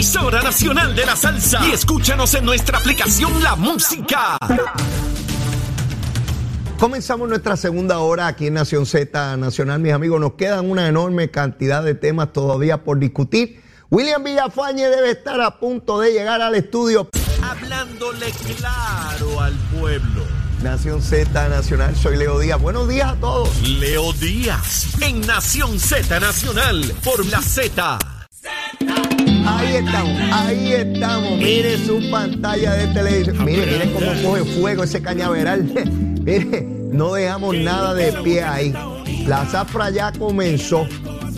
emisora nacional de la salsa. Y escúchanos en nuestra aplicación La Música. Comenzamos nuestra segunda hora aquí en Nación Z Nacional, mis amigos. Nos quedan una enorme cantidad de temas todavía por discutir. William Villafañe debe estar a punto de llegar al estudio. Hablándole claro al pueblo. Nación Z Nacional, soy Leo Díaz. Buenos días a todos. Leo Díaz en Nación Z Nacional por la Z. Ahí estamos, ahí estamos. Mire su pantalla de televisión. Mire, mire cómo coge fuego ese cañaveral. mire, no dejamos nada de pie ahí. La zafra ya comenzó.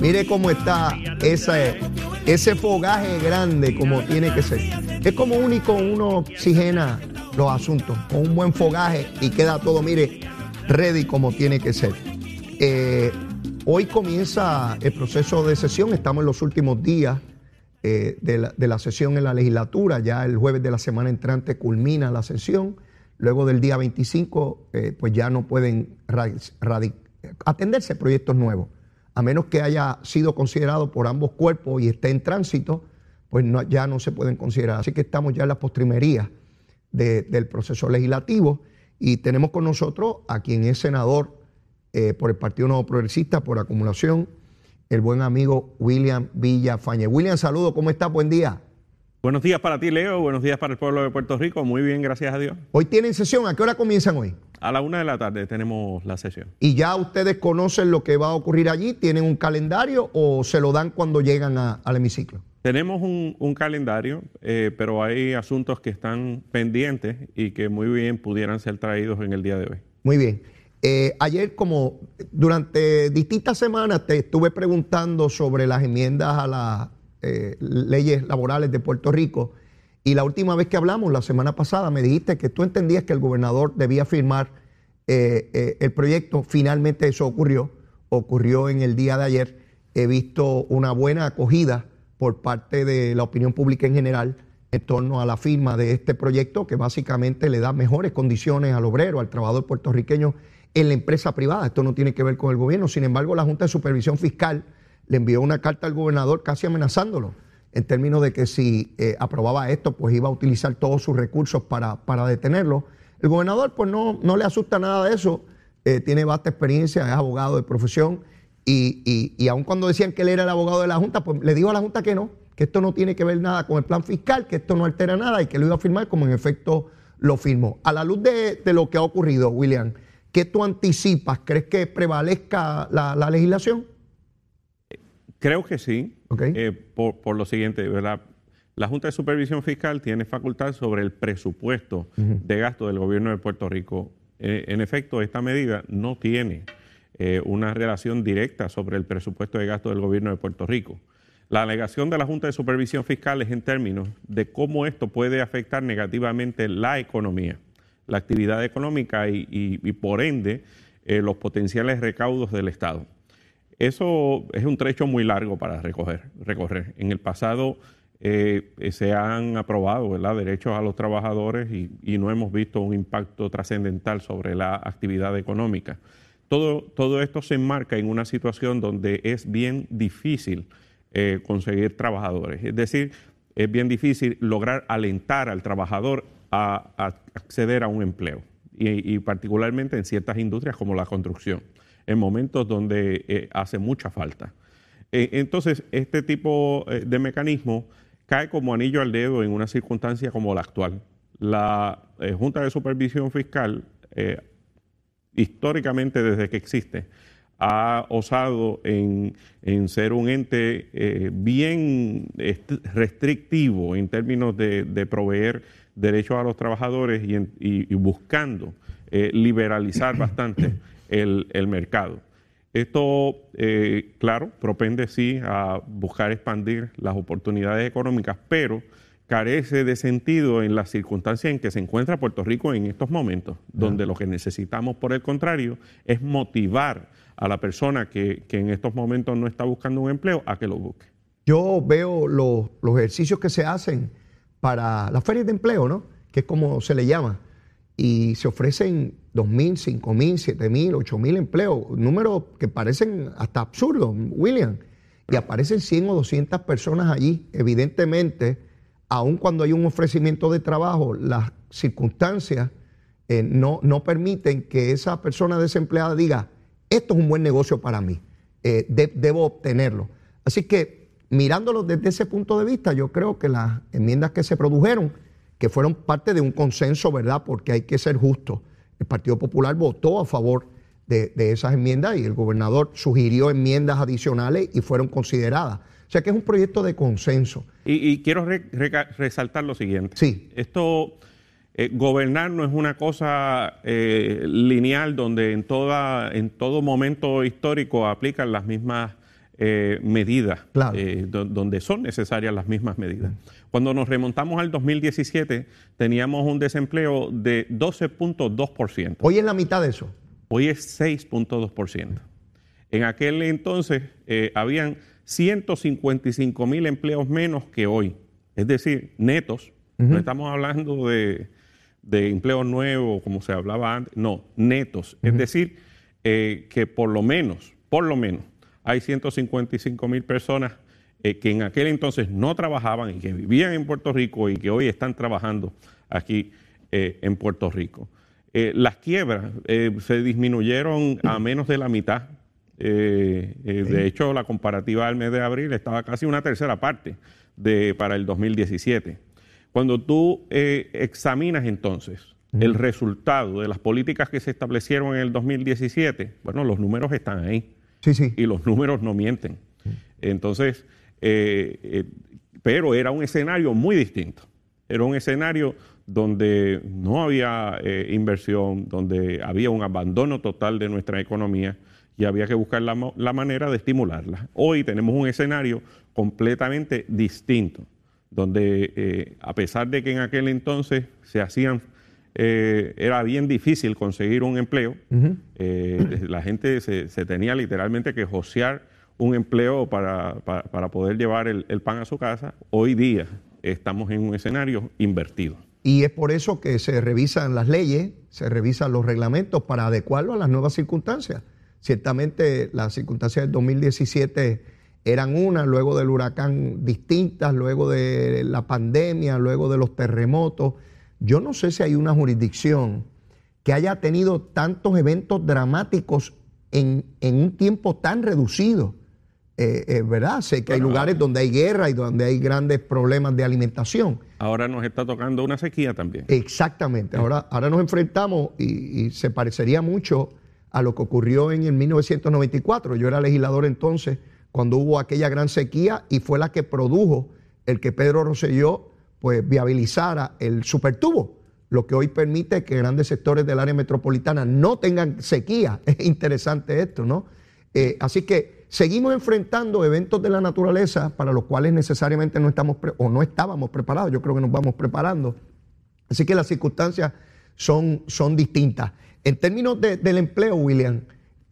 Mire cómo está ese, ese fogaje grande como tiene que ser. Es como único uno oxigena los asuntos con un buen fogaje y queda todo, mire, ready como tiene que ser. Eh, hoy comienza el proceso de sesión, estamos en los últimos días eh, de, la, sesión en la legislatura. Ya el jueves de la semana entrante culmina la sesión. Luego del día 25, eh, pues ya no pueden atenderse proyectos nuevos. A menos que haya sido considerado por ambos cuerpos y esté en tránsito, pues ya no se pueden considerar. Así que estamos ya en la postrimería de, del proceso legislativo y tenemos con nosotros a quien es senador eh, por el Partido Nuevo Progresista por acumulación, el buen amigo William Villafañe. William, saludo, ¿cómo estás? Buen día. Buenos días para ti, Leo. Buenos días para el pueblo de Puerto Rico. Muy bien, gracias a Dios. Hoy tienen sesión. ¿A qué hora comienzan hoy? A la una de la tarde tenemos la sesión. ¿Y ya ustedes conocen lo que va a ocurrir allí? ¿Tienen un calendario o se lo dan cuando llegan a, al hemiciclo? Tenemos un, un calendario, eh, pero hay asuntos que están pendientes y que muy bien pudieran ser traídos en el día de hoy. Muy bien. Eh, ayer, como durante distintas semanas, te estuve preguntando sobre las enmiendas a las eh, leyes laborales de Puerto Rico. Y la última vez que hablamos, la semana pasada, me dijiste que tú entendías que el gobernador debía firmar eh, el proyecto. Finalmente eso ocurrió. Ocurrió en el día de ayer. He visto una buena acogida por parte de la opinión pública en general en torno a la firma de este proyecto que básicamente le da mejores condiciones al obrero, al trabajador puertorriqueño en la empresa privada. Esto no tiene que ver con el gobierno. Sin embargo, la Junta de Supervisión Fiscal le envió una carta al gobernador casi amenazándolo en términos de que si eh, aprobaba esto, pues iba a utilizar todos sus recursos para, para detenerlo. El gobernador, pues no, no le asusta nada de eso, eh, tiene vasta experiencia, es abogado de profesión, y, y, y aun cuando decían que él era el abogado de la Junta, pues le dijo a la Junta que no, que esto no tiene que ver nada con el plan fiscal, que esto no altera nada y que lo iba a firmar como en efecto lo firmó. A la luz de, de lo que ha ocurrido, William, ¿qué tú anticipas? ¿Crees que prevalezca la, la legislación? Creo que sí, Okay. eh, por, por, lo siguiente, ¿verdad? La Junta de Supervisión Fiscal tiene facultad sobre el presupuesto uh -huh. de gasto del gobierno de Puerto Rico. Eh, en efecto, esta medida no tiene eh, una relación directa sobre el presupuesto de gasto del gobierno de Puerto Rico. La alegación de la Junta de Supervisión Fiscal es en términos de cómo esto puede afectar negativamente la economía, la actividad económica y, por ende eh, los potenciales recaudos del Estado. Eso es un trecho muy largo para recoger, recorrer. En el pasado eh, se han aprobado derechos a los trabajadores y, y no hemos visto un impacto trascendental sobre la actividad económica. Todo, todo, esto se enmarca en una situación donde es bien difícil eh, conseguir trabajadores. Es decir, es bien difícil lograr alentar al trabajador a, acceder a un empleo, y, particularmente en ciertas industrias como la construcción en momentos donde eh, hace mucha falta. Eh, entonces, este tipo eh, de mecanismo cae como anillo al dedo en una circunstancia como la actual. La eh, Junta de Supervisión Fiscal, históricamente desde que existe, ha osado en, en ser un ente eh, bien restrictivo en términos de, proveer derechos a los trabajadores y, buscando liberalizar bastante el, el mercado. Esto, eh, claro, propende sí a buscar expandir las oportunidades económicas, pero carece de sentido en las circunstancias en que se encuentra Puerto Rico en estos momentos, donde lo que necesitamos, por el contrario, es motivar a la persona que, en estos momentos no está buscando un empleo a que lo busque. Yo veo los, ejercicios que se hacen para las ferias de empleo, ¿no? Que es como se le llama. Y se ofrecen 2.000, 5.000, 7.000, 8.000 empleos, números que parecen hasta absurdos, William. Y aparecen 100 o 200 personas allí. Evidentemente, aun cuando hay un ofrecimiento de trabajo, las circunstancias eh, no, no, permiten que esa persona desempleada diga, esto es un buen negocio para mí, eh, debo obtenerlo. Así que mirándolo desde ese punto de vista, yo creo que las enmiendas que se produjeron, que fueron parte de un consenso, ¿verdad? Porque hay que ser justo. El Partido Popular votó a favor de, esas enmiendas y el gobernador sugirió enmiendas adicionales y fueron consideradas. O sea que es un proyecto de consenso. Y, quiero resaltar lo siguiente. Sí. Esto, eh, gobernar no es una cosa eh, lineal donde en, toda, en todo momento histórico aplican las mismas eh, medidas, donde son necesarias las mismas medidas. Cuando nos remontamos al 2017, teníamos un desempleo de 12.2%. Hoy es la mitad de eso. Hoy es 6.2%. En aquel entonces habían 155 mil empleos menos que hoy. Es decir, netos. No estamos hablando de, empleos nuevos, como se hablaba antes. No, netos. Es decir, eh, que por lo menos, por lo menos, hay 155 mil personas eh, que en aquel entonces no trabajaban y que vivían en Puerto Rico y que hoy están trabajando aquí eh, en Puerto Rico. las quiebras se disminuyeron a menos de la mitad eh, eh, de hecho, la comparativa al mes de abril estaba casi una tercera parte de, para el 2017. Cuando tú eh, examinas entonces el resultado de las políticas que se establecieron en el 2017, bueno, los números están ahí. Sí, sí. Y los números no mienten. Entonces, pero era un escenario muy distinto. Era un escenario donde no había inversión, donde había un abandono total de nuestra economía y había que buscar la, manera de estimularla. Hoy tenemos un escenario completamente distinto, donde eh, a pesar de que en aquel entonces se hacían, eh, era bien difícil conseguir un empleo, eh, la gente se, tenía literalmente que josear un empleo para, poder llevar el, el pan a su casa, hoy día estamos en un escenario invertido. Y es por eso que se revisan las leyes, se revisan los reglamentos para adecuarlo a las nuevas circunstancias. Ciertamente las circunstancias del 2017 eran unas, luego del huracán distintas, luego de la pandemia, luego de los terremotos. Yo no sé si hay una jurisdicción que haya tenido tantos eventos dramáticos en, un tiempo tan reducido. Eh, eh, ¿Verdad? Sé que hay lugares donde hay guerra y donde hay grandes problemas de alimentación. Ahora nos está tocando una sequía también. Exactamente. Ahora, ahora nos enfrentamos y se parecería mucho a lo que ocurrió en el 1994. Yo era legislador entonces cuando hubo aquella gran sequía y fue la que produjo el que Pedro Rosselló pues viabilizara el supertubo, lo que hoy permite que grandes sectores del área metropolitana no tengan sequía. Es interesante esto, ¿no? Eh, así que seguimos enfrentando eventos de la naturaleza para los cuales necesariamente no estamos o no estábamos preparados. Yo creo que nos vamos preparando. Así que las circunstancias son, son distintas. En términos del empleo, William,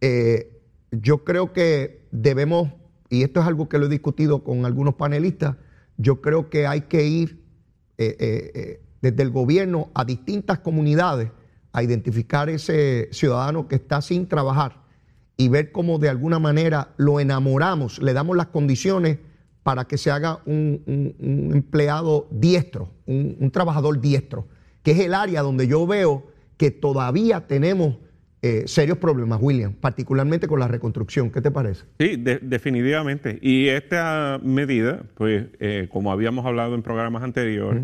eh, yo creo que debemos, y esto es algo que lo he discutido con algunos panelistas, yo creo que hay que ir eh, eh, desde el gobierno a distintas comunidades a identificar ese ciudadano que está sin trabajar y ver cómo de alguna manera lo enamoramos, le damos las condiciones para que se haga un, empleado diestro, un trabajador diestro, que es el área donde yo veo que todavía tenemos eh, serios problemas, William, particularmente con la reconstrucción. ¿Qué te parece? Sí, definitivamente. Y esta medida, pues, eh, como habíamos hablado en programas anteriores,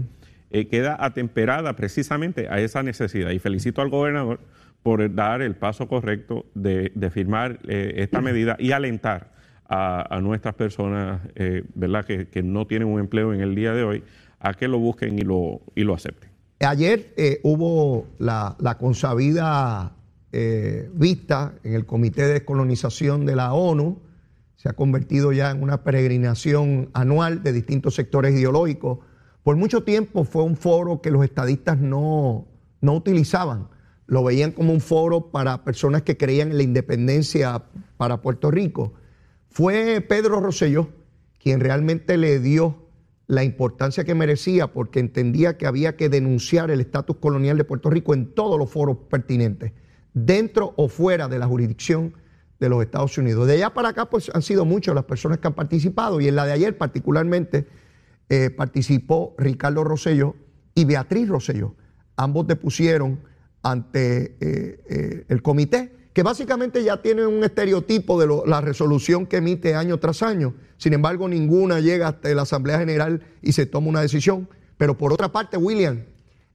eh, queda atemperada precisamente a esa necesidad. Y felicito al gobernador por dar el paso correcto de, firmar esta medida y alentar a, nuestras personas, ¿verdad?, que, que, no tienen un empleo en el día de hoy, a que lo busquen y lo, y lo acepten. Ayer eh, hubo la, consabida eh, vista en el Comité de Descolonización de la ONU. Se ha convertido ya en una peregrinación anual de distintos sectores ideológicos. Por mucho tiempo fue un foro que los estadistas no, no utilizaban. Lo veían como un foro para personas que creían en la independencia para Puerto Rico. Fue Pedro Rosselló quien realmente le dio la importancia que merecía porque entendía que había que denunciar el estatus colonial de Puerto Rico en todos los foros pertinentes, dentro o fuera de la jurisdicción de los Estados Unidos. De allá para acá, pues han sido muchas las personas que han participado y en la de ayer particularmente eh, participó Ricardo Rosello y Beatriz Rosello. Ambos depusieron ante eh, eh, el comité que básicamente ya tienen un estereotipo de la resolución que emite año tras año. Sin embargo, ninguna llega hasta la Asamblea General y se toma una decisión. Pero por otra parte, William,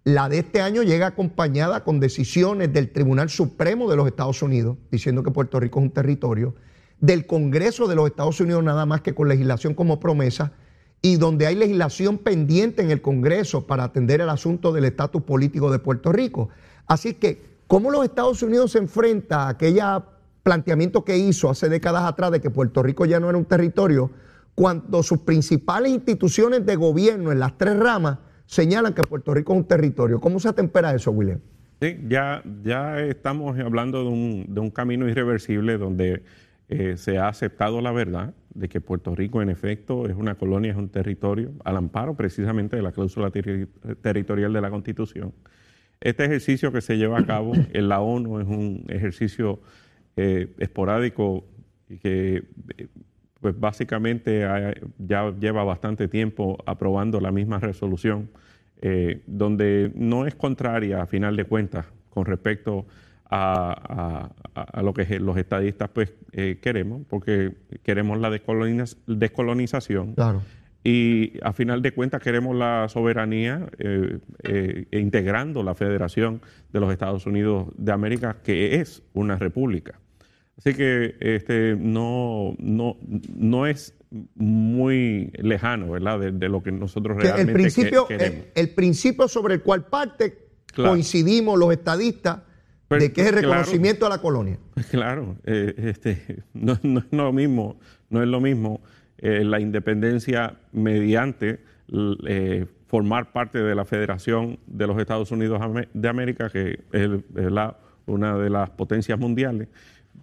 la de este año llega acompañada con decisiones del Tribunal Supremo de los Estados Unidos, diciendo que Puerto Rico es un territorio, del Congreso de los Estados Unidos nada más que con legislación como promesa, y donde hay legislación pendiente en el Congreso para atender el asunto del estatus político de Puerto Rico. Así que ¿Cómo los Estados Unidos se enfrenta a aquel planteamiento que hizo hace décadas atrás de que Puerto Rico ya no era un territorio, cuando sus principales instituciones de gobierno en las tres ramas señalan que Puerto Rico es un territorio? ¿Cómo se atempera eso, William? Sí, ya, estamos hablando de un, camino irreversible donde eh, se ha aceptado la verdad de que Puerto Rico en efecto es una colonia, es un territorio, al amparo precisamente de la cláusula territorial de la Constitución. Este ejercicio que se lleva a cabo en la ONU es un ejercicio eh, esporádico que eh, pues básicamente ya lleva bastante tiempo aprobando la misma resolución, eh, donde no es contraria a final de cuentas con respecto a, lo que los estadistas pues queremos, porque queremos la descolonización. Claro y a final de cuentas queremos la soberanía eh, eh, integrando la Federación de los Estados Unidos de América, que es una república. Así que este, no, no, no es muy lejano, ¿verdad?, de, lo que nosotros realmente el principio, queremos. El, principio sobre el cual parte coincidimos los estadistas de que es el reconocimiento a la colonia. Claro, eh, este, no, no es lo mismo, no es lo mismo eh, la independencia mediante eh, formar parte de la Federación de los Estados Unidos de América, que es, una de las potencias mundiales,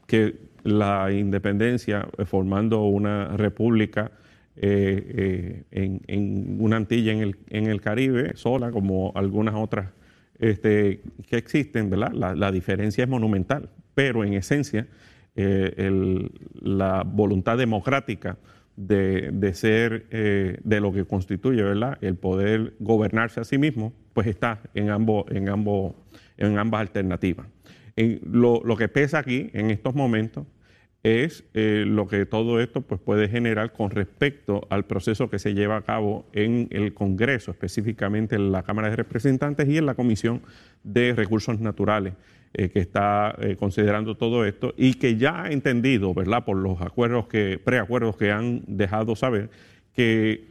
que la independencia eh, formando una república en, una Antilla en el, en el, Caribe, sola, como algunas otras este, que existen, ¿verdad? La, diferencia es monumental, pero en esencia la voluntad democrática de, ser, eh, de lo que constituye, ¿verdad? El poder gobernarse a sí mismo, pues está en, ambos, en, ambos, en ambas alternativas. lo, que pesa aquí en estos momentos es eh, lo que todo esto pues, puede generar con respecto al proceso que se lleva a cabo en el Congreso, específicamente en la Cámara de Representantes y en la Comisión de Recursos Naturales. Eh, que está eh, considerando todo esto y que ya ha entendido, ¿verdad?, por los acuerdos que, preacuerdos que han dejado saber, que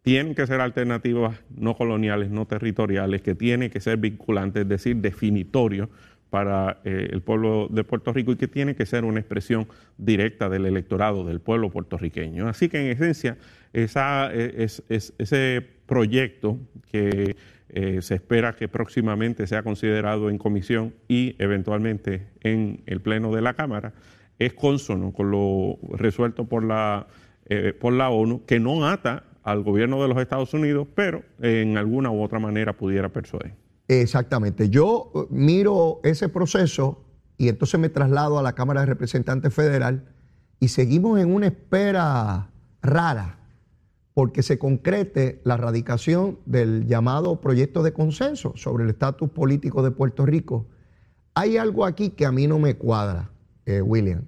tienen que ser alternativas no coloniales, no territoriales, que tienen que ser vinculantes, es decir, definitorios para eh, el pueblo de Puerto Rico y que tiene que ser una expresión directa del electorado del pueblo puertorriqueño. Así que en esencia, es, ese proyecto que eh, se espera que próximamente sea considerado en comisión y eventualmente en el Pleno de la Cámara, es consono con lo resuelto por la, eh, por la ONU, que no ata al gobierno de los Estados Unidos, pero en alguna u otra manera pudiera persuadir. Exactamente. Yo eh, miro ese proceso y entonces me traslado a la Cámara de Representantes Federal y seguimos en una espera rara porque se concrete la radicación del llamado proyecto de consenso sobre el estatus político de Puerto Rico. Hay algo aquí que a mí no me cuadra, eh, William.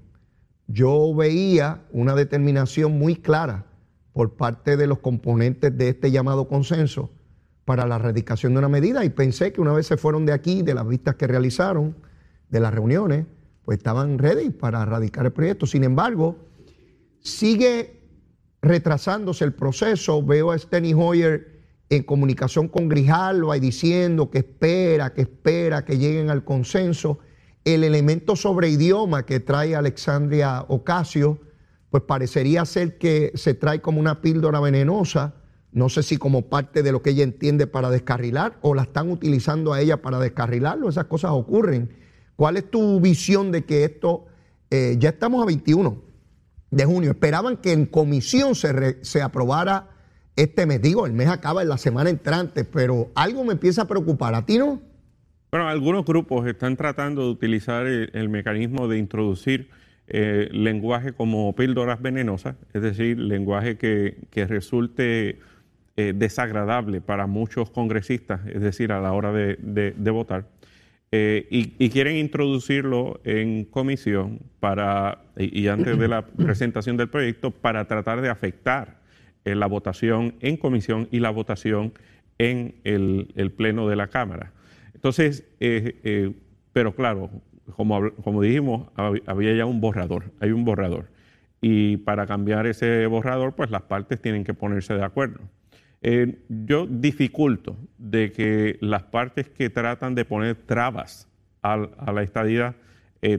Yo veía una determinación muy clara por parte de los componentes de este llamado consenso para la radicación de una medida y pensé que una vez se fueron de aquí, de las vistas que realizaron, de las reuniones, pues estaban ready para radicar el proyecto. Sin embargo, sigue retrasándose el proceso. Veo a Steny Hoyer en comunicación con Grijalva y diciendo que espera, que espera que lleguen al consenso. El elemento sobre idioma que trae Alexandria Ocasio, pues parecería ser que se trae como una píldora venenosa, no sé si como parte de lo que ella entiende para descarrilar o la están utilizando a ella para descarrilarlo, esas cosas ocurren. ¿Cuál es tu visión de que esto, eh, ya estamos a 21 de junio, esperaban que en comisión se, se aprobara este mes? Digo, el mes acaba en la semana entrante, pero algo me empieza a preocupar, ¿a ti no? Bueno, algunos grupos están tratando de utilizar el, mecanismo de introducir eh, lenguaje como píldoras venenosas, es decir, lenguaje que, resulte eh, desagradable para muchos congresistas, es decir, a la hora de, votar. Eh, y, quieren introducirlo en comisión para, y, antes de la presentación del proyecto para tratar de afectar la votación en comisión y la votación en el pleno de la Cámara. Entonces, eh, eh, pero claro, como, como dijimos, había ya un borrador, hay un borrador. Y para cambiar ese borrador, pues las partes tienen que ponerse de acuerdo. Eh, yo dificulto de que las partes que tratan de poner trabas a, la estadía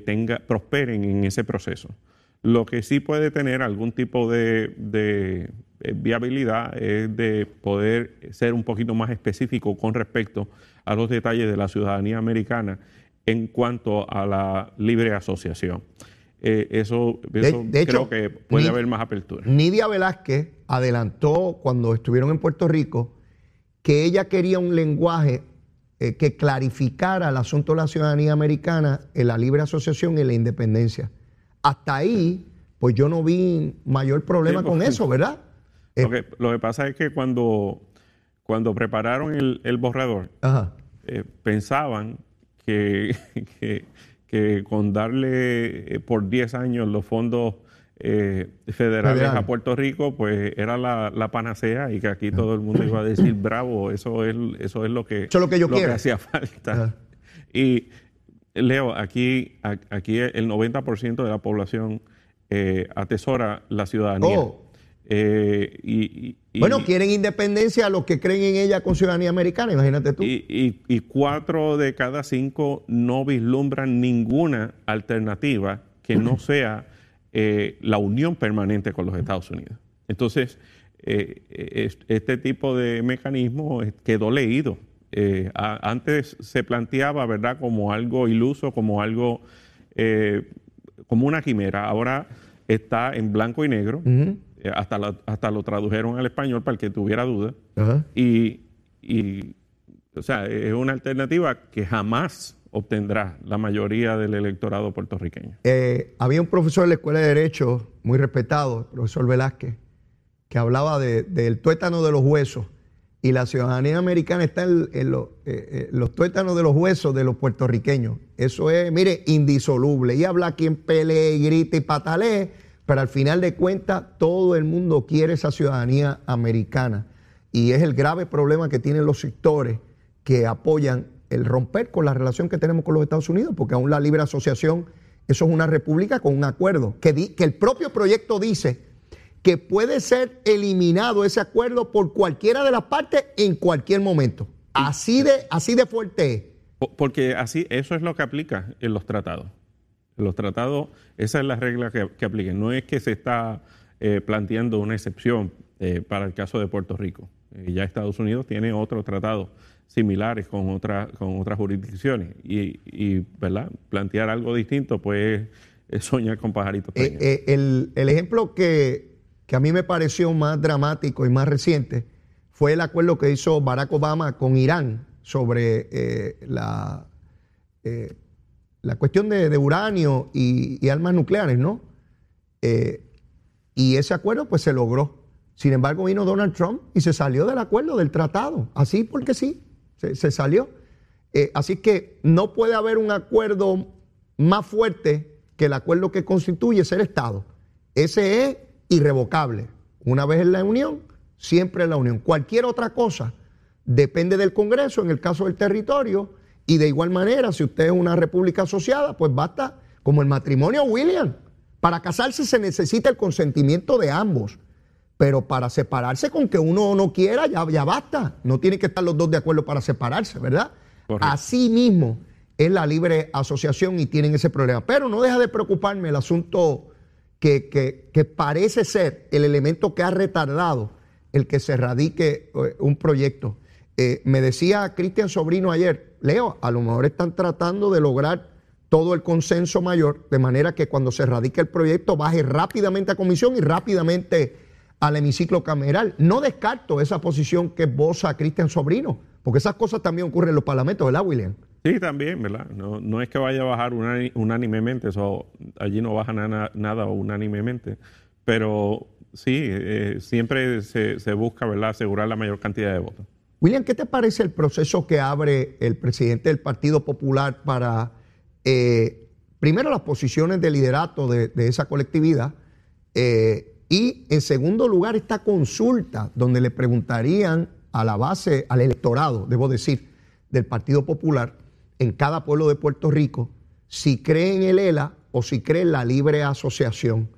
tenga, prosperen en ese proceso. Lo que sí puede tener algún tipo de, viabilidad es de poder ser un poquito más específico con respecto a los detalles de la ciudadanía americana en cuanto a la libre asociación. Eh, eso, creo que puede haber más apertura. Nidia Velázquez adelantó cuando estuvieron en Puerto Rico que ella quería un lenguaje eh, que clarificara el asunto de la ciudadanía americana en la libre asociación y la independencia. Hasta ahí, pues yo no vi mayor problema con eso, ¿verdad? Lo que, lo que pasa es que cuando cuando prepararon el, borrador, eh, pensaban que, que, con darle eh, por 10 años los fondos eh, federales a Puerto Rico, pues era la, panacea y que aquí todo el mundo iba a decir, bravo, eso es, eso es lo que, lo que, yo lo que hacía falta. Y Leo, aquí, aquí el 90% de la población atesora la ciudadanía. Oh. Eh, y, bueno, quieren independencia a los que creen en ella con ciudadanía americana, imagínate tú. Y, cuatro de cada cinco no vislumbran ninguna alternativa que no sea eh, la unión permanente con los Estados Unidos. Entonces, eh, este tipo de mecanismo quedó leído. antes se planteaba, ¿verdad?, como algo iluso, como algo, como una quimera. Ahora está en blanco y negro. Eh, hasta, hasta lo tradujeron al español para el que tuviera duda. Y, o sea, es una alternativa que jamás obtendrá la mayoría del electorado puertorriqueño. Eh, había un profesor de la Escuela de Derecho, muy respetado, el profesor Velázquez, que hablaba del tuétano de los huesos. Y la ciudadanía americana está en, eh, los tuétanos de los huesos de los puertorriqueños. Eso es, mire, indisoluble. Y habla quien pelee, grita y patalee pero al final de cuentas todo el mundo quiere esa ciudadanía americana y es el grave problema que tienen los sectores que apoyan el romper con la relación que tenemos con los Estados Unidos, porque aún la libre asociación, eso es una república con un acuerdo, que, el propio proyecto dice que puede ser eliminado ese acuerdo por cualquiera de las partes en cualquier momento. Así de, así de fuerte es. Porque así, eso es lo que aplica en los tratados. Los tratados, esa es la regla que, que apliquen. No es que se está eh, planteando una excepción eh, para el caso de Puerto Rico. Eh, ya Estados Unidos tiene otros tratados similares con, otra, con otras jurisdicciones y, ¿verdad? plantear algo distinto pues es soñar con pajaritos. el, el, ejemplo que, que, a mí me pareció más dramático y más reciente fue el acuerdo que hizo Barack Obama con Irán sobre la la cuestión de, uranio y, armas nucleares, ¿no? Eh, y ese acuerdo pues se logró. Sin embargo, vino Donald Trump y se salió del acuerdo, del tratado, así porque sí, se, salió. Eh, así que no puede haber un acuerdo más fuerte que el acuerdo que constituye ser Estado. Ese es irrevocable. Una vez en la Unión, siempre en la Unión. Cualquier otra cosa depende del Congreso, en el caso del territorio, y de igual manera, si usted es una república asociada, pues basta, como el matrimonio William. Para casarse se necesita el consentimiento de ambos. Pero para separarse con que uno no quiera, ya, ya basta. No tienen que estar los dos de acuerdo para separarse, ¿verdad? Así mismo, es la libre asociación y tienen ese problema. Pero no deja de preocuparme el asunto que, que, parece ser el elemento que ha retardado el que se radique eh, un proyecto. Eh, me decía Cristian Sobrino ayer, Leo, a lo mejor están tratando de lograr todo el consenso mayor, de manera que cuando se radique el proyecto baje rápidamente a comisión y rápidamente al hemiciclo cameral. No descarto esa posición que esboza Cristian Sobrino, porque esas cosas también ocurren en los parlamentos, ¿verdad, William? Sí, también, ¿verdad? No, no es que vaya a bajar unánimemente, eso, allí no baja nada unánimemente, pero sí, eh, siempre se, se, busca, ¿verdad?, asegurar la mayor cantidad de votos. William, ¿qué te parece el proceso que abre el presidente del Partido Popular para, eh, primero, las posiciones de liderato de, esa colectividad eh, y, en segundo lugar, esta consulta donde le preguntarían a la base, al electorado, debo decir, del Partido Popular, en cada pueblo de Puerto Rico si cree en el ELA o si cree en la libre asociación.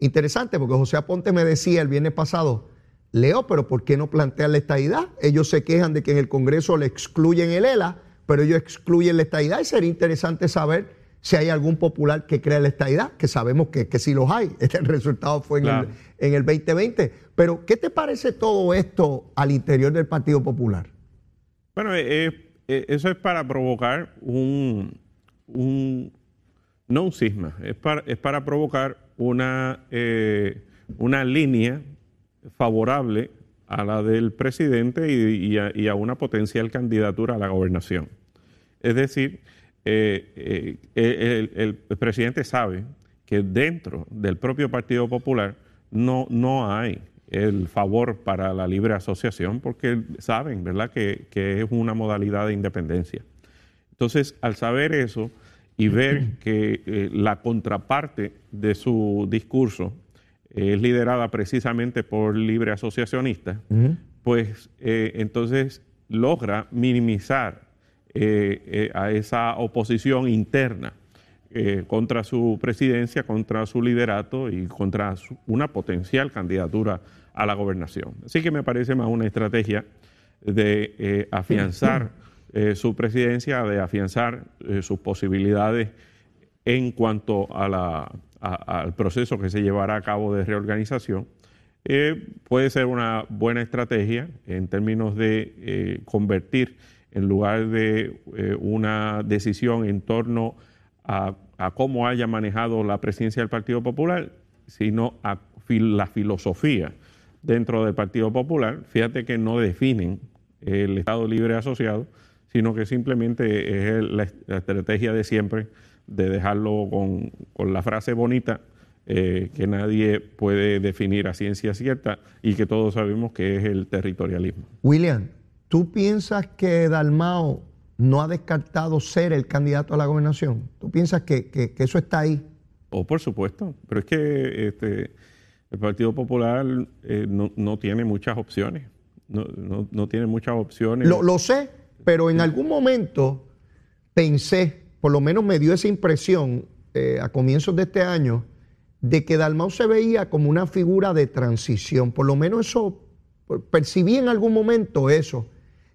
Interesante porque José Aponte me decía el viernes pasado, Leo, pero ¿por qué no plantean la estadidad? Ellos se quejan de que en el Congreso le excluyen el ELA, pero ellos excluyen la estadidad y sería interesante saber si hay algún popular que crea la estadidad, que sabemos que, que sí los hay. Este resultado fue en, el, en el 2020. Pero, ¿qué te parece todo esto al interior del Partido Popular? Bueno, eh, eh, eso es para provocar un, no un cisma, es para, es para provocar una, eh, una línea favorable a la del presidente y, a, una potencial candidatura a la gobernación. Es decir, eh, el, presidente sabe que dentro del propio Partido Popular no, no hay el favor para la libre asociación porque saben, ¿verdad?, que, es una modalidad de independencia. Entonces, al saber eso y ver que eh, la contraparte de su discurso es liderada precisamente por libre asociacionistas, pues eh, entonces logra minimizar eh, a esa oposición interna contra su presidencia, contra su liderato y contra una potencial candidatura a la gobernación. Así que me parece más una estrategia de eh, afianzar eh, su presidencia, de afianzar eh, sus posibilidades en cuanto a la, al proceso que se llevará a cabo de reorganización. puede ser una buena estrategia en términos de convertir, en lugar de una decisión en torno a, cómo haya manejado la presidencia del Partido Popular, sino a la filosofía dentro del Partido Popular, fíjate que no definen el Estado Libre Asociado, sino que simplemente es la, estrategia de siempre de dejarlo con, la frase bonita eh, que nadie puede definir a ciencia cierta y que todos sabemos que es el territorialismo. William, ¿tú piensas que Dalmao no ha descartado ser el candidato a la gobernación? ¿Tú piensas que, eso está ahí? Oh, por supuesto, pero es que este, el Partido Popular eh, no, tiene muchas opciones. No, tiene muchas opciones. Lo, sé, pero en algún momento pensé, por lo menos me dio esa impresión eh, a comienzos de este año, de que Dalmau se veía como una figura de transición. Por lo menos eso, percibí en algún momento eso.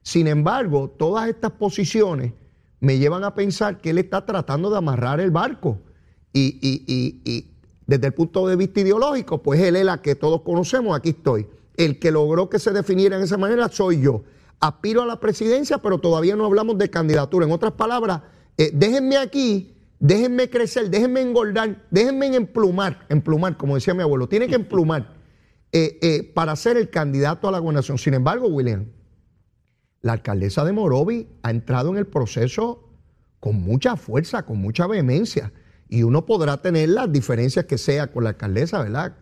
Sin embargo, todas estas posiciones me llevan a pensar que él está tratando de amarrar el barco. y, y desde el punto de vista ideológico, pues él es la que todos conocemos, aquí estoy. El que logró que se definiera en esa manera soy yo. Aspiro a la presidencia, pero todavía no hablamos de candidatura. En otras palabras, eh, déjenme aquí, déjenme crecer, déjenme engordar, déjenme emplumar, emplumar, como decía mi abuelo, tiene que emplumar eh, eh, para ser el candidato a la gobernación. Sin embargo, William, la alcaldesa de Morovi ha entrado en el proceso con mucha fuerza, con mucha vehemencia y uno podrá tener las diferencias que sea con la alcaldesa, ¿verdad?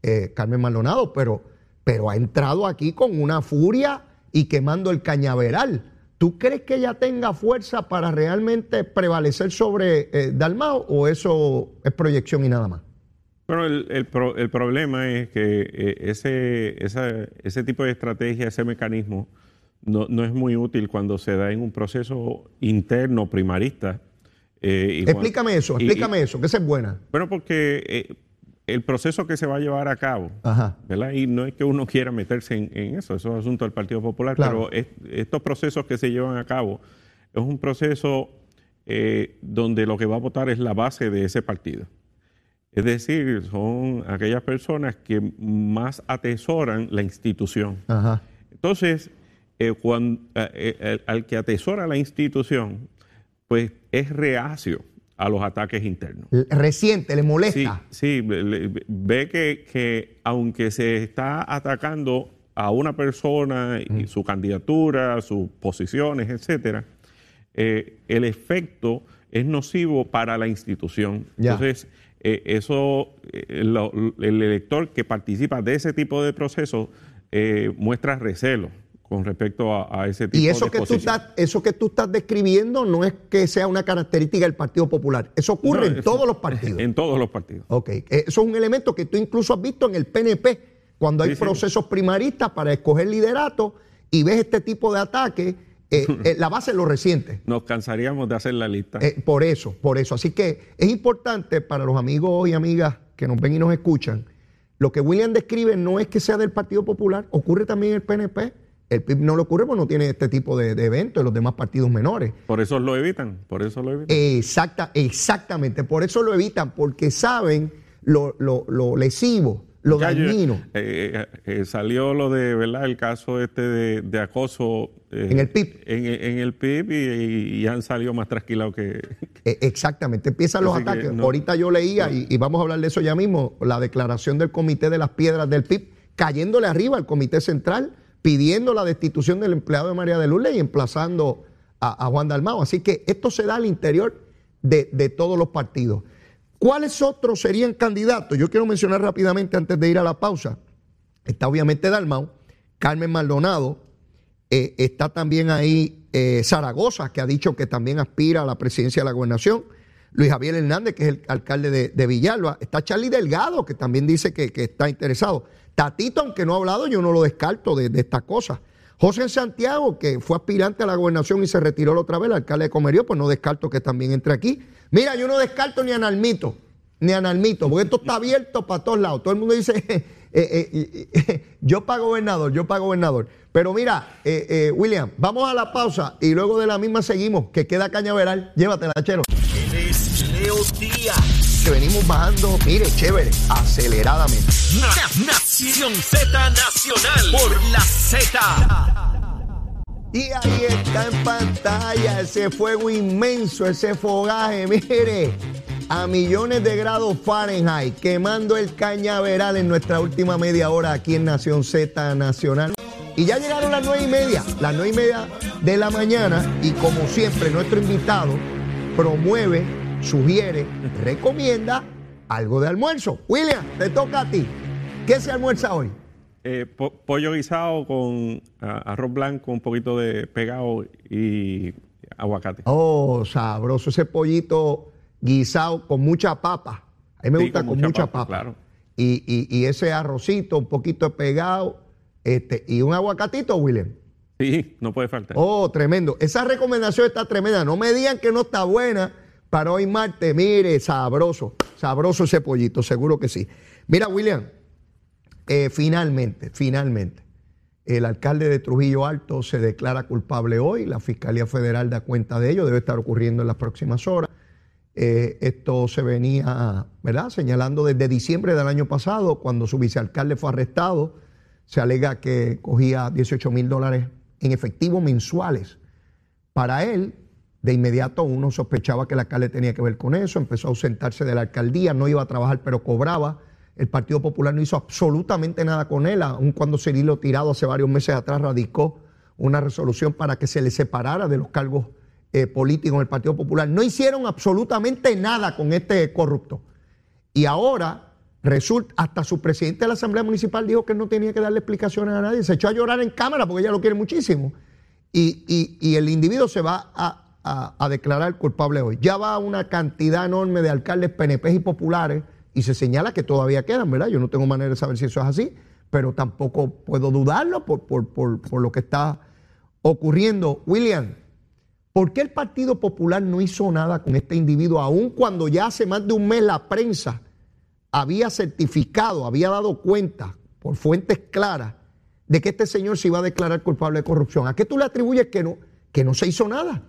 Eh, Carmen Maldonado, pero, pero ha entrado aquí con una furia y quemando el cañaveral. ¿Tú crees que ella tenga fuerza para realmente prevalecer sobre eh, Dalmao o eso es proyección y nada más? Bueno, el, problema es que eh, ese, ese tipo de estrategia, ese mecanismo, no, no, es muy útil cuando se da en un proceso interno primarista eh, explícame eso, explícame eso, que esa es buena. Bueno, porque eh, el proceso que se va a llevar a cabo, ¿verdad? Y no es que uno quiera meterse en, eso, eso es asunto del Partido Popular, pero estos procesos que se llevan a cabo es un proceso eh, donde lo que va a votar es la base de ese partido. Es decir, son aquellas personas que más atesoran la institución. Entonces, eh, cuando, eh, al que atesora la institución, pues es reacio a los ataques internos. Reciente, le molesta. Sí, ve que, que, aunque se está atacando a una persona y su candidatura, sus posiciones, etcétera, eh, el efecto es nocivo para la institución. Entonces, eh, eso, eh, el elector que participa de ese tipo de procesos muestra recelo con respecto a, ese tipo y eso de que tú estás eso que tú estás describiendo no es que sea una característica del Partido Popular eso ocurre en todos los partidos en todos los partidos ok eso es un elemento que tú incluso has visto en el PNP cuando hay procesos primaristas para escoger liderato y ves este tipo de ataques eh, eh, la base lo reciente. Nos cansaríamos de hacer la lista. Eh, por eso, por eso. Así que es importante para los amigos y amigas que nos ven y nos escuchan, lo que William describe no es que sea del Partido Popular, ocurre también en el PNP. El PIB no lo ocurre porque no tiene este tipo de, eventos en los demás partidos menores. Por eso lo evitan, por eso lo evitan. Exacta, exactamente, por eso lo evitan, porque saben lo, lo lesivo lo dañino. Eh, eh, eh, salió lo de, ¿verdad? El caso este de, acoso. en el PIB. En, el PIB y, han salido más tranquilos que. exactamente, empiezan los ataques. Ahorita yo leía, y, vamos a hablar de eso ya mismo, la declaración del Comité de las Piedras del PIB, cayéndole arriba al Comité Central, pidiendo la destitución del empleado de María de Lourdes y emplazando a, Juan Dalmao. Así que esto se da al interior de, de todos los partidos. ¿Cuáles otros serían candidatos? Yo quiero mencionar rápidamente antes de ir a la pausa. Está obviamente Dalmau, Carmen Maldonado, eh, está también ahí eh, Zaragoza, que ha dicho que también aspira a la presidencia de la gobernación. Luis Javier Hernández, que es el alcalde de, Villalba. Está Charlie Delgado, que también dice que, está interesado. Tatito, aunque no ha hablado, yo no lo descarto de, estas cosas. José Santiago, que fue aspirante a la gobernación y se retiró la otra vez, el alcalde de Comerío, pues no descarto que también entre aquí. Mira, yo no descarto ni a Nalmito, ni a Nalmito, porque esto está abierto para todos lados. Todo el mundo dice, eh, eh, eh, yo pago gobernador, yo pago gobernador. Pero mira, William, vamos a la pausa y luego de la misma seguimos, que queda cañaveral. Llévatela, chero. Leo Díaz. Que venimos bajando, mire, chévere, aceleradamente. Nación Z Nacional por la Z. Y ahí está en pantalla ese fuego inmenso, ese fogaje, mire, a millones de grados Fahrenheit, quemando el cañaveral en nuestra última media hora aquí en Nación Z Nacional. Y ya llegaron las nueve y media, las nueve y media de la mañana, y como siempre, nuestro invitado promueve, sugiere, recomienda algo de almuerzo. William, te toca a ti. ¿Qué se almuerza hoy? Eh, pollo guisado con arroz blanco, un poquito de pegado y aguacate. Oh, sabroso. Ese pollito guisado con mucha papa. A mí me gusta con, mucha, papa. Claro. Y, ese arrocito, un poquito de pegado, este, y un aguacatito, William. Sí, no puede faltar. Oh, tremendo. Esa recomendación está tremenda. No me digan que no está buena para hoy martes. Mire, sabroso. Sabroso ese pollito, seguro que sí. Mira, William, eh, finalmente, finalmente, el alcalde de Trujillo Alto se declara culpable hoy, la Fiscalía Federal da cuenta de ello, debe estar ocurriendo en las próximas horas. Eh, esto se venía, ¿verdad?, señalando desde diciembre del año pasado, cuando su vicealcalde fue arrestado, se alega que cogía 18 mil dólares en efectivo mensuales. Para él, de inmediato uno sospechaba que el alcalde tenía que ver con eso, empezó a ausentarse de la alcaldía, no iba a trabajar, pero cobraba el Partido Popular no hizo absolutamente nada con él, aun cuando Cirilo Tirado hace varios meses atrás radicó una resolución para que se le separara de los cargos eh, políticos en el Partido Popular. No hicieron absolutamente nada con este corrupto. Y ahora resulta, hasta su presidente de la Asamblea Municipal dijo que no tenía que darle explicaciones a nadie. Se echó a llorar en cámara porque ella lo quiere muchísimo. Y, el individuo se va a, a declarar culpable hoy. Ya va una cantidad enorme de alcaldes PNP y populares y se señala que todavía quedan, ¿verdad? Yo no tengo manera de saber si eso es así, pero tampoco puedo dudarlo por, lo que está ocurriendo. William, ¿por qué el Partido Popular no hizo nada con este individuo, aun cuando ya hace más de un mes la prensa había certificado, había dado cuenta por fuentes claras de que este señor se iba a declarar culpable de corrupción? ¿A qué tú le atribuyes que no, que no se hizo nada?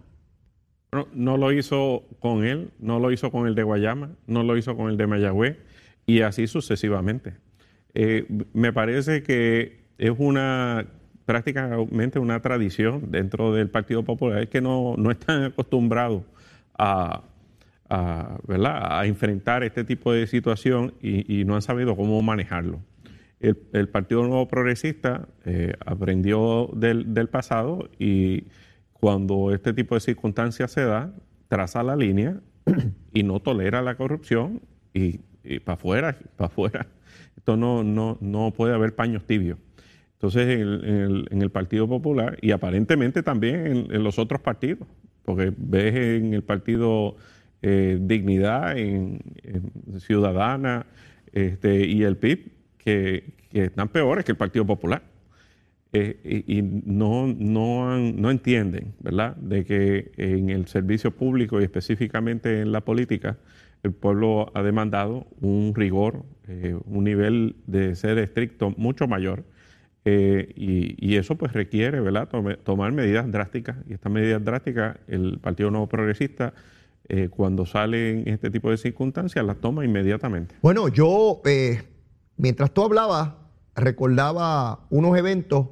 No, no lo hizo con él, no lo hizo con el de Guayama, no lo hizo con el de Mayagüez y así sucesivamente. Eh, me parece que es una prácticamente una tradición dentro del Partido Popular que no, no están acostumbrados a, a, enfrentar este tipo de situación y, no han sabido cómo manejarlo. El, Partido Nuevo Progresista eh, aprendió del, pasado y cuando este tipo de circunstancias se da, traza la línea y no tolera la corrupción y, para afuera, para afuera. Esto no, no, no puede haber paños tibios. Entonces, en el, Partido Popular y aparentemente también en, los otros partidos, porque ves en el Partido eh, Dignidad, Ciudadana este, y el PIB, que, están peores que el Partido Popular. Eh, y, no, no, no, entienden, ¿verdad?, de que en el servicio público y específicamente en la política, el pueblo ha demandado un rigor, eh, un nivel de ser estricto mucho mayor y, eso pues requiere ¿verdad? tomar medidas drásticas. Y estas medidas drásticas, el Partido Nuevo Progresista, eh, cuando sale en este tipo de circunstancias, las toma inmediatamente. Bueno, yo, eh, mientras tú hablabas, recordaba unos eventos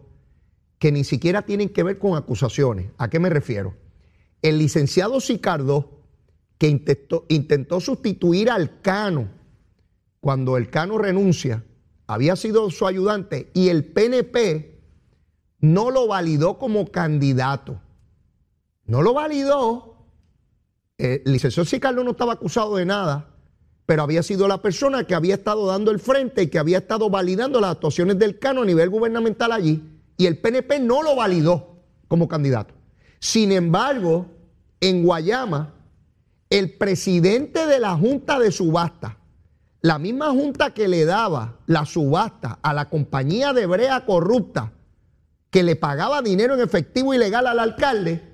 que ni siquiera tienen que ver con acusaciones. ¿A qué me refiero? El licenciado Sicardo, que intentó, intentó sustituir al Cano, cuando el Cano renuncia, había sido su ayudante y el PNP no lo validó como candidato. No lo validó. El licenciado Sicardo no estaba acusado de nada, pero había sido la persona que había estado dando el frente y que había estado validando las actuaciones del Cano a nivel gubernamental allí. Y el PNP no lo validó como candidato. Sin embargo, en Guayama, el presidente de la Junta de Subasta, la misma junta que le daba la subasta a la compañía de brea corrupta, que le pagaba dinero en efectivo ilegal al alcalde,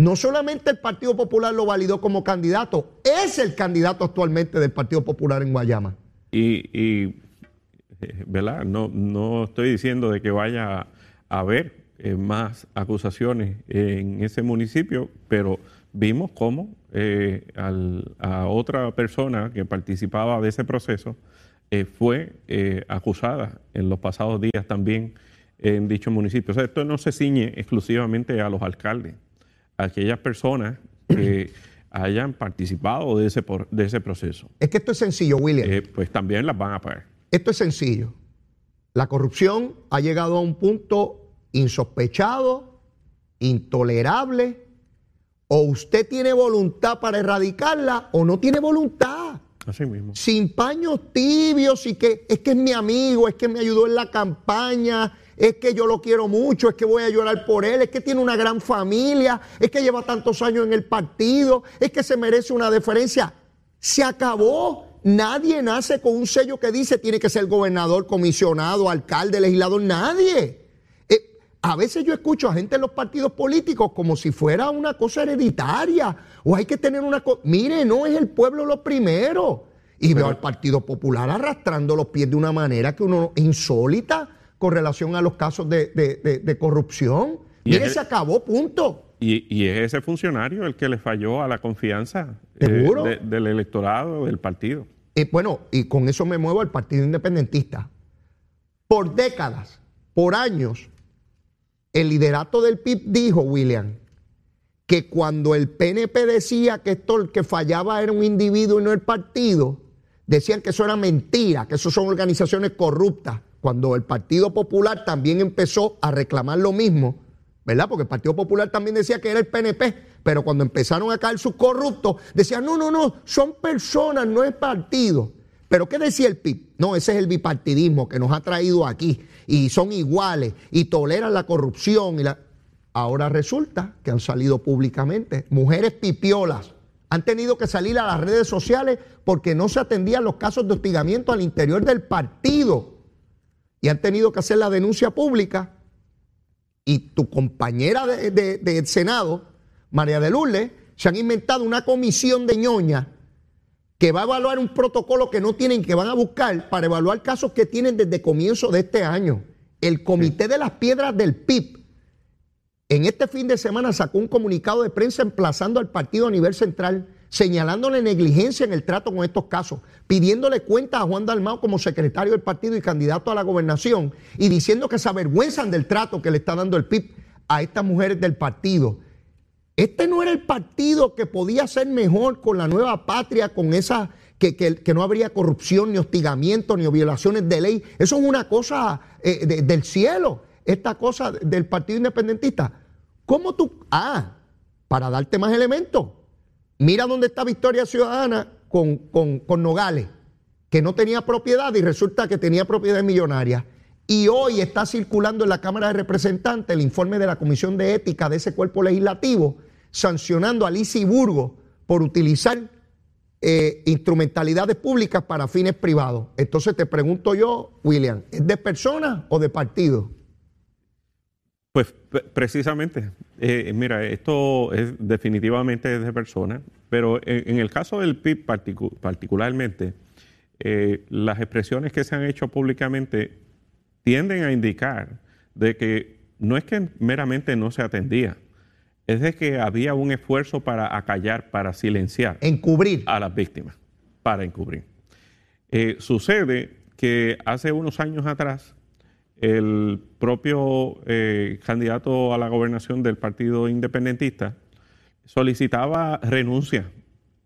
no solamente el Partido Popular lo validó como candidato, es el candidato actualmente del Partido Popular en Guayama. Y, eh, ¿verdad? No, no estoy diciendo de que vaya a haber eh, más acusaciones en ese municipio, pero vimos cómo eh, a otra persona que participaba de ese proceso fue acusada en los pasados días también en dicho municipio. O sea, esto no se ciñe exclusivamente a los alcaldes, aquellas personas que hayan participado de ese, de ese proceso. Es que esto es sencillo, William. pues también las van a pagar. Esto es sencillo. La corrupción ha llegado a un punto insospechado, intolerable, o usted tiene voluntad para erradicarla o no tiene voluntad. Así mismo. Sin paños tibios y que es que es mi amigo, es que me ayudó en la campaña, es que yo lo quiero mucho, es que voy a llorar por él, es que tiene una gran familia, es que lleva tantos años en el partido, es que se merece una deferencia. Se acabó. Nadie nace con un sello que dice tiene que ser gobernador, comisionado, alcalde, legislador, nadie. A veces yo escucho a gente en los partidos políticos como si fuera una cosa hereditaria o hay que tener una cosa. Mire, no es el pueblo lo primero. Y veo al Partido Popular arrastrando los pies de una manera que uno insólita con relación a los casos de, corrupción. Mire, se acabó, punto. Y, es ese funcionario el que le falló a la confianza eh, del electorado, del partido. Y bueno, y con eso me muevo al Partido Independentista. Por décadas, por años, el liderato del PIB dijo, William, que cuando el PNP decía que esto el que fallaba era un individuo y no el partido, decían que eso era mentira, que eso son organizaciones corruptas. Cuando el Partido Popular también empezó a reclamar lo mismo, ¿verdad? Porque el Partido Popular también decía que era el PNP, pero cuando empezaron a caer sus corruptos, decían, no, no, no, son personas, no es partido. Pero ¿qué decía el PIB? No, ese es el bipartidismo que nos ha traído aquí y son iguales y toleran la corrupción. Y la... Ahora resulta que han salido públicamente mujeres pipiolas. Han tenido que salir a las redes sociales porque no se atendían los casos de hostigamiento al interior del partido. Y han tenido que hacer la denuncia pública. Y tu compañera del de, Senado, María de Lourdes, se han inventado una comisión de ñoña que va a evaluar un protocolo que no tienen, que van a buscar para evaluar casos que tienen desde comienzo de este año. El Comité de las Piedras del PIB en este fin de semana sacó un comunicado de prensa emplazando al partido a nivel central, señalándole negligencia en el trato con estos casos, pidiéndole cuentas a Juan Dalmao como secretario del partido y candidato a la gobernación, y diciendo que se avergüenzan del trato que le está dando el PIB a estas mujeres del partido. Este no era el partido que podía ser mejor con la nueva patria, con esa que, que, no habría corrupción, ni hostigamiento, ni violaciones de ley. Eso es una cosa eh, del cielo, esta cosa del Partido Independentista. ¿Cómo tú? Ah, para darte más elementos. Mira dónde está Victoria Ciudadana con, con, Nogales, que no tenía propiedad y resulta que tenía propiedad millonaria. Y hoy está circulando en la Cámara de Representantes el informe de la Comisión de Ética de ese cuerpo legislativo, sancionando a Lizy Burgo por utilizar eh, instrumentalidades públicas para fines privados. Entonces te pregunto yo, William, ¿es de persona o de partido? Pues precisamente, eh, mira, esto es definitivamente de persona, pero en, el caso del PIB particularmente, eh, las expresiones que se han hecho públicamente tienden a indicar de que no es que meramente no se atendía, es de que había un esfuerzo para acallar, para silenciar. Encubrir. A las víctimas, para encubrir. Eh, sucede que hace unos años atrás, el propio eh, candidato a la gobernación del Partido Independentista solicitaba renuncia,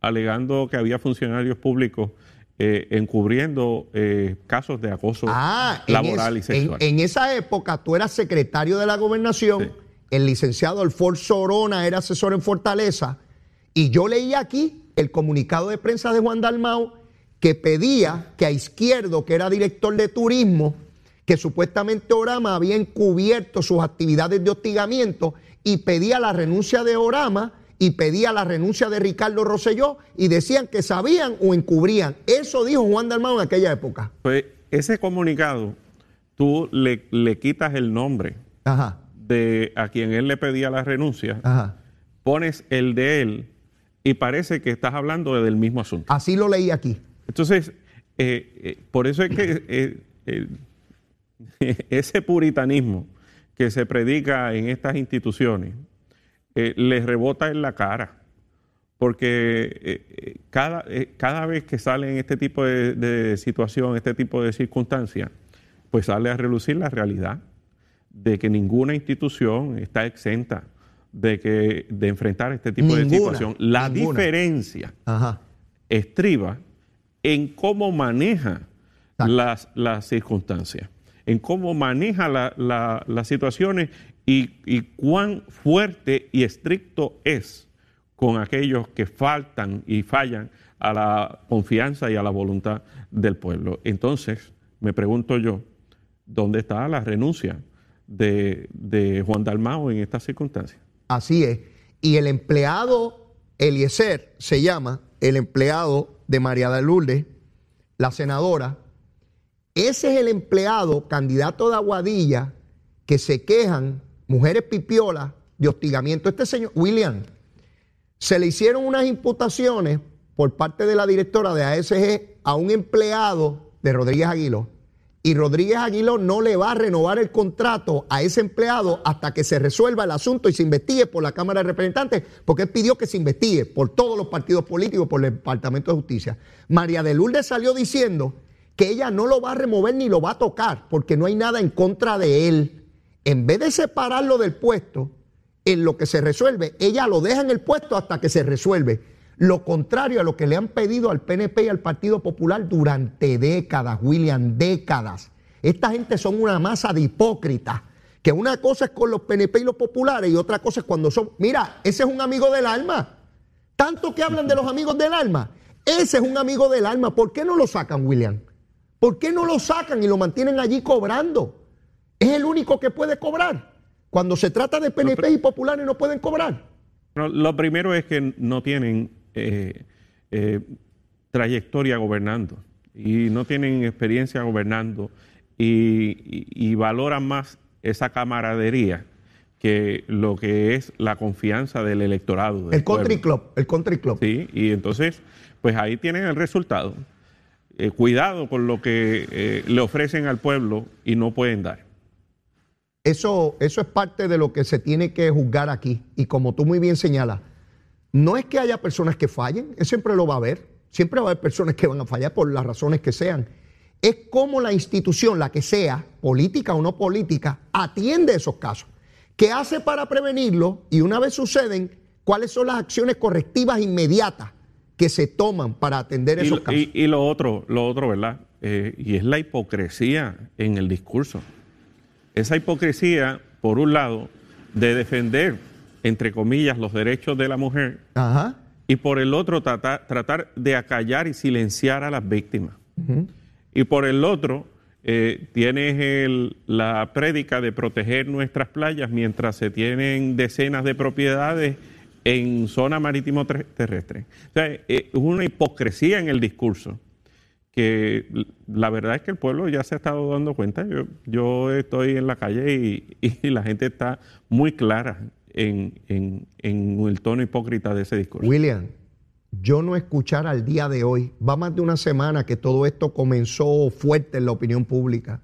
alegando que había funcionarios públicos eh, encubriendo eh, casos de acoso ah, laboral y sexual. En, esa época tú eras secretario de la gobernación, el licenciado Alfonso Orona era asesor en Fortaleza, y yo leí aquí el comunicado de prensa de Juan Dalmau que pedía que a Izquierdo, que era director de turismo, que supuestamente Orama había encubierto sus actividades de hostigamiento y pedía la renuncia de Orama y pedía la renuncia de Ricardo Rosselló y decían que sabían o encubrían. Eso dijo Juan Dalmau en aquella época. Pues ese comunicado, tú le, le quitas el nombre de a quien él le pedía la renuncia, pones el de él y parece que estás hablando del mismo asunto. Así lo leí aquí. Entonces, eh, eh, por eso es que eh, ese puritanismo que se predica en estas instituciones eh, les rebota en la cara. Porque eh, eh, cada, cada, vez que sale en este tipo de, situación, este tipo de circunstancias, pues sale a relucir la realidad de que ninguna institución está exenta de, que, de enfrentar este tipo de situación. La diferencia estriba en cómo maneja las, las circunstancias en cómo maneja las situaciones y, cuán fuerte y estricto es con aquellos que faltan y fallan a la confianza y a la voluntad del pueblo. Entonces, me pregunto yo, ¿dónde está la renuncia de, Juan Dalmao en estas circunstancias? Así es. Y el empleado Eliezer se llama, el empleado de María de Lourdes, la senadora, ese es el empleado, candidato de Aguadilla, que se quejan, mujeres pipiolas, de hostigamiento. Este señor, William, se le hicieron unas imputaciones por parte de la directora de ASG a un empleado de Rodríguez Aguiló. Y Rodríguez Aguiló no le va a renovar el contrato a ese empleado hasta que se resuelva el asunto y se investigue por la Cámara de Representantes, porque él pidió que se investigue por todos los partidos políticos, por el Departamento de Justicia. María de Lourdes salió diciendo que ella no lo va a remover ni lo va a tocar, porque no hay nada en contra de él. En vez de separarlo del puesto, en lo que se resuelve, ella lo deja en el puesto hasta que se resuelve. Lo contrario a lo que le han pedido al PNP y al Partido Popular durante décadas, William, décadas. Esta gente son una masa de hipócritas, que una cosa es con los PNP y los populares y otra cosa es cuando son... Mira, ese es un amigo del alma. Tanto que hablan de los amigos del alma. Ese es un amigo del alma. ¿Por qué no lo sacan, William? ¿Por qué no lo sacan y lo mantienen allí cobrando? Es el único que puede cobrar. Cuando se trata de PNP y populares no pueden cobrar. lo primero es que no tienen eh, eh, trayectoria gobernando y no tienen experiencia gobernando y, valoran más esa camaradería que lo que es la confianza del electorado. el country club, el country club. Sí, y entonces, pues ahí tienen el resultado. Eh, cuidado con lo que eh, le ofrecen al pueblo y no pueden dar. Eso, eso es parte de lo que se tiene que juzgar aquí. Y como tú muy bien señalas, no es que haya personas que fallen, siempre lo va a haber. Siempre va a haber personas que van a fallar por las razones que sean. Es como la institución, la que sea, política o no política, atiende esos casos. ¿Qué hace para prevenirlo? Y una vez suceden, ¿cuáles son las acciones correctivas inmediatas que se toman para atender esos casos? Y, lo otro, lo otro, ¿verdad? Eh, y es la hipocresía en el discurso. Esa hipocresía, por un lado, de defender, entre comillas, los derechos de la mujer, y por el otro, tratar, de acallar y silenciar a las víctimas. Y por el otro, eh, tienes la prédica de proteger nuestras playas mientras se tienen decenas de propiedades en zona marítimo terrestre. O sea, eh, es una hipocresía en el discurso que la verdad es que el pueblo ya se ha estado dando cuenta. Yo, estoy en la calle y, la gente está muy clara en, el tono hipócrita de ese discurso. William, yo no escuchar al día de hoy, va más de una semana que todo esto comenzó fuerte en la opinión pública.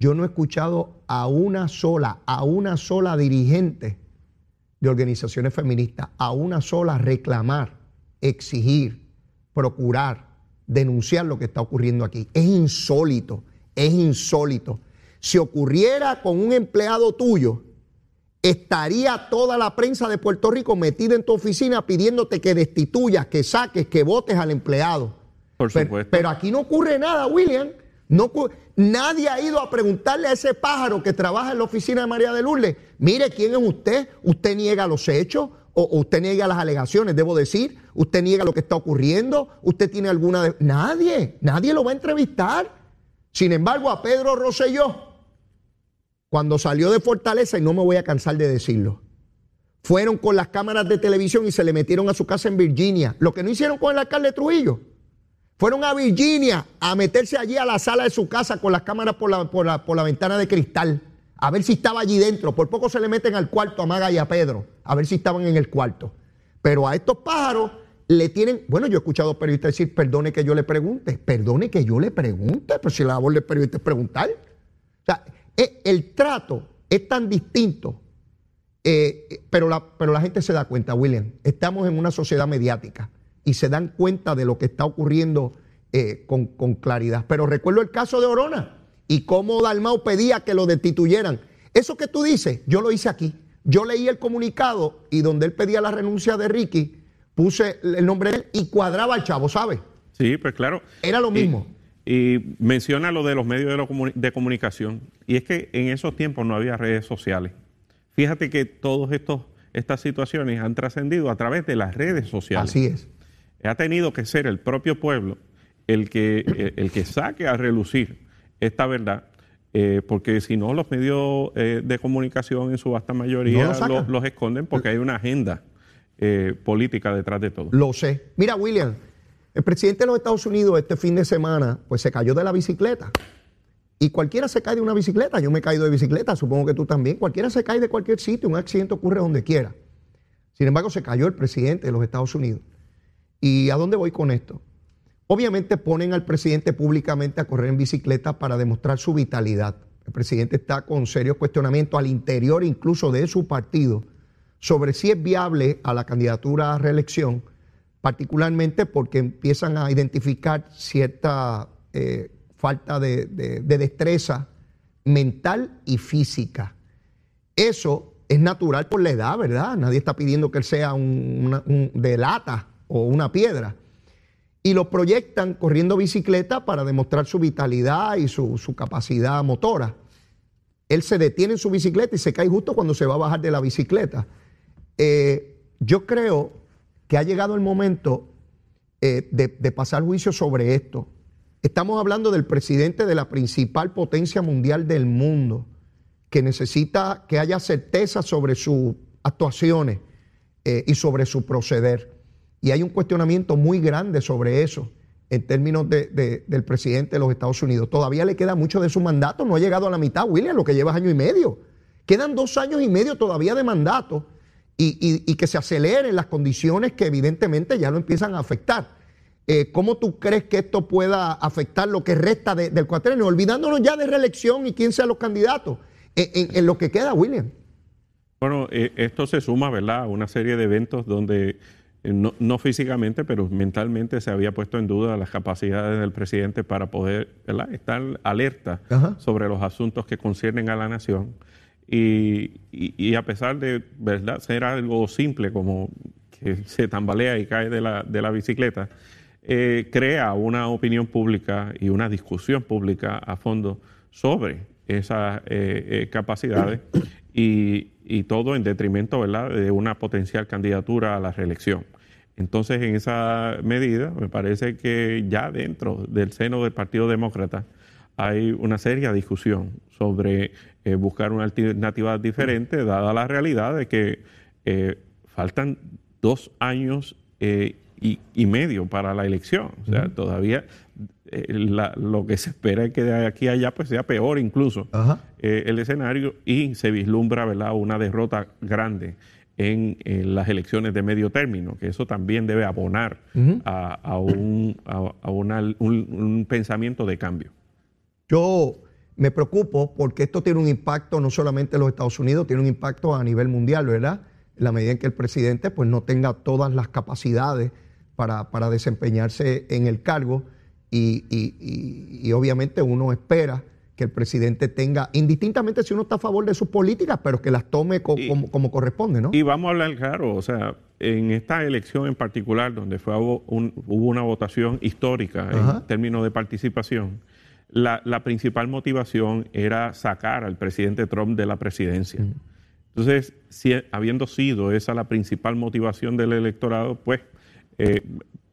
Yo no he escuchado a una sola, a una sola dirigente de organizaciones feministas, a una sola reclamar, exigir, procurar denunciar lo que está ocurriendo aquí. Es insólito, es insólito. Si ocurriera con un empleado tuyo, estaría toda la prensa de Puerto Rico metida en tu oficina pidiéndote que destituyas, que saques, que votes al empleado. Por supuesto. Pero, aquí no ocurre nada, William. No, nadie ha ido a preguntarle a ese pájaro que trabaja en la oficina de María de Lourdes, mire quién es usted, usted niega los hechos, o, usted niega las alegaciones, debo decir, usted niega lo que está ocurriendo, usted tiene alguna... De... Nadie, nadie lo va a entrevistar. Sin embargo, a Pedro Rosselló, cuando salió de Fortaleza, y no me voy a cansar de decirlo, fueron con las cámaras de televisión y se le metieron a su casa en Virginia. Lo que no hicieron con el alcalde Trujillo. Fueron a Virginia a meterse allí a la sala de su casa con las cámaras por la, por la, por la ventana de cristal a ver si estaba allí dentro. Por poco se le meten al cuarto a Maga y a Pedro, a ver si estaban en el cuarto. Pero a estos pájaros le tienen, bueno, yo he escuchado periodistas decir, perdone que yo le pregunte, perdone que yo le pregunte, pero si la labor del periodista es preguntar. O sea, eh, el trato es tan distinto, eh, pero, la, pero la gente se da cuenta, William, estamos en una sociedad mediática y se dan cuenta de lo que está ocurriendo eh, con, con claridad. Pero recuerdo el caso de Orona y cómo Dalmau pedía que lo destituyeran. Eso que tú dices, yo lo hice aquí. Yo leí el comunicado y donde él pedía la renuncia de Ricky, puse el nombre de él y cuadraba al chavo, ¿sabes? Sí, pues claro. Era lo mismo. Y, menciona lo de los medios de, comunicación. Y es que en esos tiempos no había redes sociales. Fíjate que todas estas situaciones han trascendido a través de las redes sociales. Así es. Ha tenido que ser el propio pueblo el que, el que saque a relucir esta verdad, eh, porque si no, los medios eh, de comunicación en su vasta mayoría los, esconden porque hay una agenda eh, política detrás de todo. Lo sé. Mira, William, el presidente de los Estados Unidos este fin de semana, pues se cayó de la bicicleta. Y cualquiera se cae de una bicicleta. Yo me he caído de bicicleta, supongo que tú también. Cualquiera se cae de cualquier sitio, un accidente ocurre donde quiera. Sin embargo, se cayó el presidente de los Estados Unidos. ¿Y a dónde voy con esto? Obviamente ponen al presidente públicamente a correr en bicicleta para demostrar su vitalidad. El presidente está con serios cuestionamientos al interior incluso de su partido sobre si es viable a la candidatura a reelección, particularmente porque empiezan a identificar cierta eh, falta de, destreza mental y física. Eso es natural por la edad, ¿verdad? Nadie está pidiendo que él sea un de lata o una piedra y lo proyectan corriendo bicicleta para demostrar su vitalidad y su, capacidad motora. Él se detiene en su bicicleta y se cae justo cuando se va a bajar de la bicicleta. Eh, yo creo que ha llegado el momento eh, de, de pasar juicio sobre esto. Estamos hablando del presidente de la principal potencia mundial del mundo, que necesita que haya certeza sobre sus actuaciones eh, y sobre su proceder. Y hay un cuestionamiento muy grande sobre eso en términos del presidente de los Estados Unidos. Todavía le queda mucho de su mandato, no ha llegado a la mitad, William, lo que lleva año y medio. Quedan dos años y medio todavía de mandato y, que se aceleren las condiciones que evidentemente ya lo empiezan a afectar. Eh, ¿Cómo tú crees que esto pueda afectar lo que resta del cuatrenio? Olvidándonos ya de reelección y quién sean los candidatos en, lo que queda, William. Bueno, eh, esto se suma, ¿verdad?, a una serie de eventos donde eh, no, físicamente, pero mentalmente se había puesto en duda las capacidades del presidente para poder estar alerta sobre los asuntos que conciernen a la nación. Y, a pesar de verdad ser algo simple como que se tambalea y cae de la, de la bicicleta, eh, crea una opinión pública y una discusión pública a fondo sobre esas eh, capacidades y, y, todo en detrimento ¿verdad? de una potencial candidatura a la reelección. Entonces, en esa medida, me parece que ya dentro del seno del Partido Demócrata hay una seria discusión sobre eh, buscar una alternativa diferente, dada la realidad de que eh, faltan dos años eh, y, medio para la elección. O sea, todavía lo que se espera es que de aquí a allá pues, sea peor incluso el escenario y se vislumbra ¿verdad? una derrota grande en, las elecciones de medio término, que eso también debe abonar a, un, un, pensamiento de cambio. Yo me preocupo porque esto tiene un impacto no solamente en los Estados Unidos, tiene un impacto a nivel mundial, ¿verdad? En la medida en que el presidente pues, no tenga todas las capacidades para, desempeñarse en el cargo y, y obviamente uno espera que el presidente tenga, indistintamente si uno está a favor de sus políticas, pero que las tome como, corresponde, ¿no? Y vamos a hablar claro, o sea, en esta elección en particular, donde fue hubo una votación histórica en términos de participación, la, principal motivación era sacar al presidente Trump de la presidencia. Entonces, si, habiendo sido esa la principal motivación del electorado, pues eh,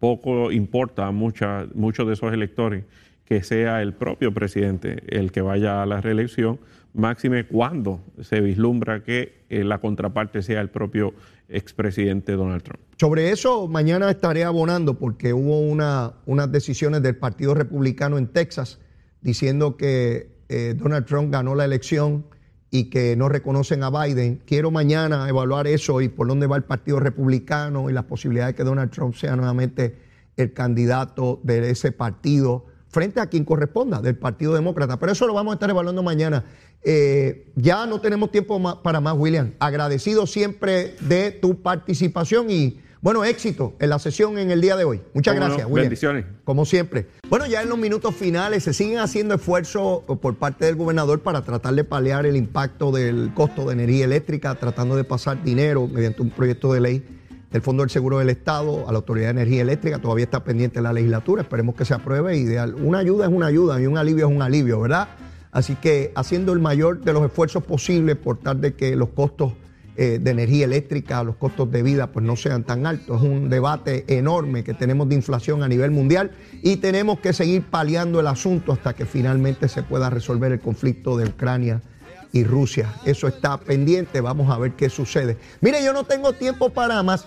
poco importa a muchos de esos electores que sea el propio presidente el que vaya a la reelección, máxime cuando se vislumbra que eh, la contraparte sea el propio expresidente Donald Trump. Sobre eso mañana estaré abonando porque hubo una, unas decisiones del Partido Republicano en Texas diciendo que eh, Donald Trump ganó la elección y que no reconocen a Biden. Quiero mañana evaluar eso y por dónde va el Partido Republicano y las posibilidades de que Donald Trump sea nuevamente el candidato de ese partido frente a quien corresponda del Partido Demócrata. Pero eso lo vamos a estar evaluando mañana. Eh, ya no tenemos tiempo para más, William. Agradecido siempre de tu participación y, bueno, éxito en la sesión en el día de hoy. Muchas gracias, William. Bendiciones. Como siempre. Bueno, ya en los minutos finales se siguen haciendo esfuerzos por parte del gobernador para tratar de paliar el impacto del costo de energía eléctrica, tratando de pasar dinero mediante un proyecto de ley del Fondo del Seguro del Estado a la Autoridad de Energía Eléctrica. Todavía está pendiente la legislatura, esperemos que se apruebe. Ideal. Una ayuda es una ayuda y un alivio es un alivio, ¿verdad? Así que haciendo el mayor de los esfuerzos posibles por tal de que los costos eh, de energía eléctrica, los costos de vida, pues no sean tan altos. Es un debate enorme que tenemos de inflación a nivel mundial y tenemos que seguir paliando el asunto hasta que finalmente se pueda resolver el conflicto de Ucrania y Rusia. Eso está pendiente, vamos a ver qué sucede. Mire, yo no tengo tiempo para más.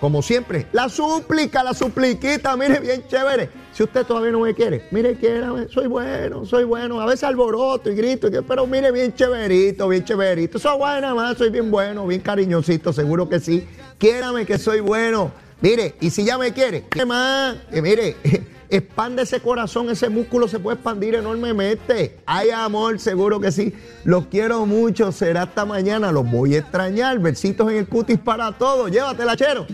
Como siempre, la súplica, la supliquita, mire bien chévere. Si usted todavía no me quiere, mire, quiérame, soy bueno, soy bueno. A veces alboroto y grito, pero mire bien chéverito, bien chéverito. Soy buena más, soy bien bueno, bien cariñosito, seguro que sí. Quiérame que soy bueno. Mire, y si ya me quiere, ¿qué más? Eh, mire, expande ese corazón, ese músculo se puede expandir enormemente. Hay amor, seguro que sí. Los quiero mucho, será hasta mañana, los voy a extrañar. Besitos en el cutis para todos. Llévatela, chero.